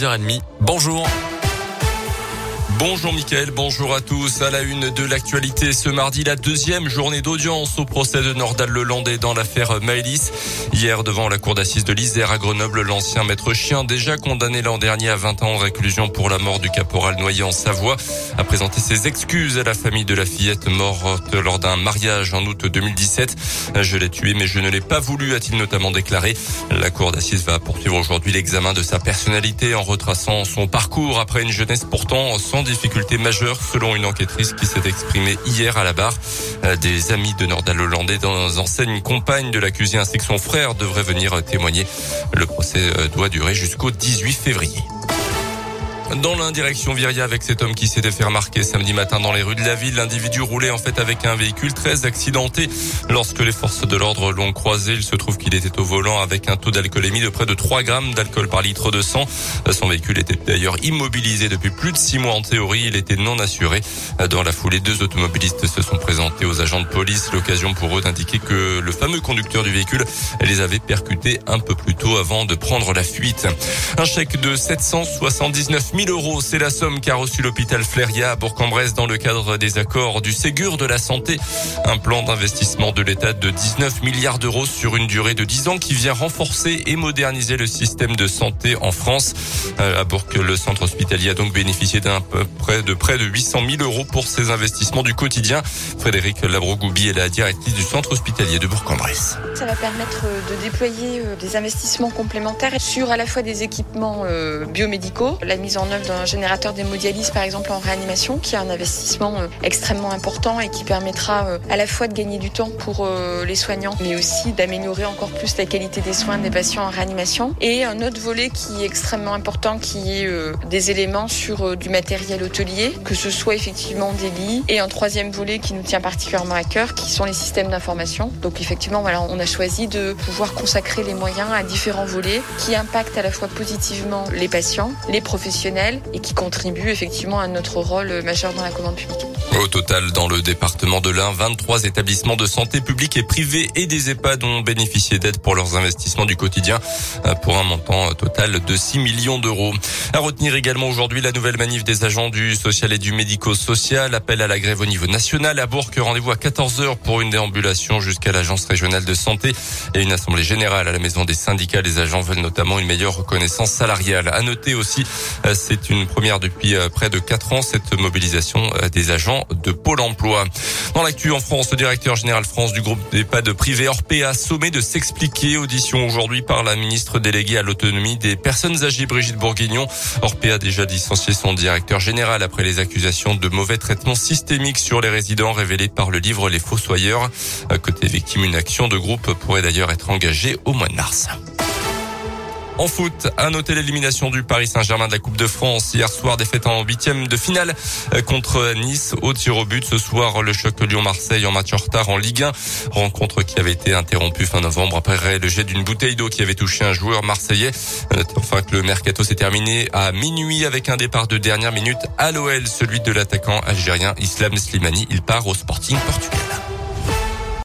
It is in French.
6h30. Bonjour. Bonjour Mickaël, bonjour à tous. À la une de l'actualité ce mardi, la deuxième journée d'audience au procès de Nordal Lelandais dans l'affaire Maëlys. Hier, devant la cour d'assises de l'Isère à Grenoble, l'ancien maître chien, déjà condamné l'an dernier à 20 ans de réclusion pour la mort du caporal noyé en Savoie, a présenté ses excuses à la famille de la fillette morte lors d'un mariage en août 2017. Je l'ai tué, mais je ne l'ai pas voulu, a-t-il notamment déclaré. La cour d'assises va poursuivre aujourd'hui l'examen de sa personnalité en retraçant son parcours après une jeunesse pourtant sans difficulté majeure selon une enquêtrice qui s'est exprimée hier à la barre. Euh, des amis de Nordal Hollandais dans enseigne compagne de l'accusé ainsi que son frère devraient venir témoigner. Le procès euh, doit durer jusqu'au 18 février. Dans l'indirection Viria avec cet homme qui s'était fait remarquer samedi matin dans les rues de la ville, l'individu roulait en fait avec un véhicule très accidenté. Lorsque les forces de l'ordre l'ont croisé, il se trouve qu'il était au volant avec un taux d'alcoolémie de près de 3 grammes d'alcool par litre de sang. Son véhicule était d'ailleurs immobilisé depuis plus de 6 mois en théorie. Il était non assuré. Dans la foulée, deux automobilistes se sont présentés aux agents de police. L'occasion pour eux d'indiquer que le fameux conducteur du véhicule les avait percutés un peu plus tôt avant de prendre la fuite. Un chèque de 779 000 1000 euros, c'est la somme qu'a reçu l'hôpital Fléria à Bourg-en-Bresse dans le cadre des accords du Ségur de la santé. Un plan d'investissement de l'État de 19 milliards d'euros sur une durée de 10 ans qui vient renforcer et moderniser le système de santé en France. Euh, à Bourg, le centre hospitalier a donc bénéficié d'un près de près de 800 000 euros pour ses investissements du quotidien. Frédéric Labrogoubi est la directrice du centre hospitalier de Bourg-en-Bresse. Ça va permettre de déployer euh, des investissements complémentaires sur à la fois des équipements euh, biomédicaux, la mise en d'un générateur d'hémodialyse, par exemple, en réanimation, qui est un investissement euh, extrêmement important et qui permettra euh, à la fois de gagner du temps pour euh, les soignants, mais aussi d'améliorer encore plus la qualité des soins des patients en réanimation. Et un autre volet qui est extrêmement important, qui est des éléments sur du matériel hôtelier, que ce soit effectivement des lits. Et un troisième volet qui nous tient particulièrement à cœur, qui sont les systèmes d'information. Donc effectivement, voilà, on a choisi de pouvoir consacrer les moyens à différents volets qui impactent à la fois positivement les patients, les professionnels, et qui contribue effectivement à notre rôle majeur dans la commande publique. Au total, dans le département de l'Ain, 23 établissements de santé publics et privés et des EHPAD ont bénéficié d'aide pour leurs investissements du quotidien euh, pour un montant total de 6 millions d'euros. À retenir également aujourd'hui la nouvelle manif des agents du social et du médico-social. Appel à la grève au niveau national. À Bourg, rendez-vous à 14h pour une déambulation jusqu'à l'agence régionale de santé et une assemblée générale à la maison des syndicats. Les agents veulent notamment une meilleure reconnaissance salariale. À noter aussi, euh, c'est une première depuis euh, près de 4 ans, cette mobilisation des agents de Pôle emploi. Dans l'actu en France, le directeur général France du groupe d'EHPAD privé Orpea a sommé de s'expliquer. Audition aujourd'hui par la ministre déléguée à l'autonomie des personnes âgées Brigitte Bourguignon. Orpea a déjà licencié son directeur général après les accusations de mauvais traitement systémique sur les résidents révélés par le livre Les Fossoyeurs. Côté victime, une action de groupe pourrait d'ailleurs être engagée au mois de mars. En foot, à noter l'élimination du Paris Saint-Germain de la Coupe de France hier soir, défaite en huitième de finale euh, contre Nice au tir au but. Ce soir, le choc Lyon-Marseille en match en retard en Ligue 1. Rencontre qui avait été interrompue fin novembre après le jet d'une bouteille d'eau qui avait touché un joueur marseillais. Enfin que le mercato s'est terminé à minuit avec un départ de dernière minute à l'OL, celui de l'attaquant algérien Islam Slimani. Il part au Sporting Portugal.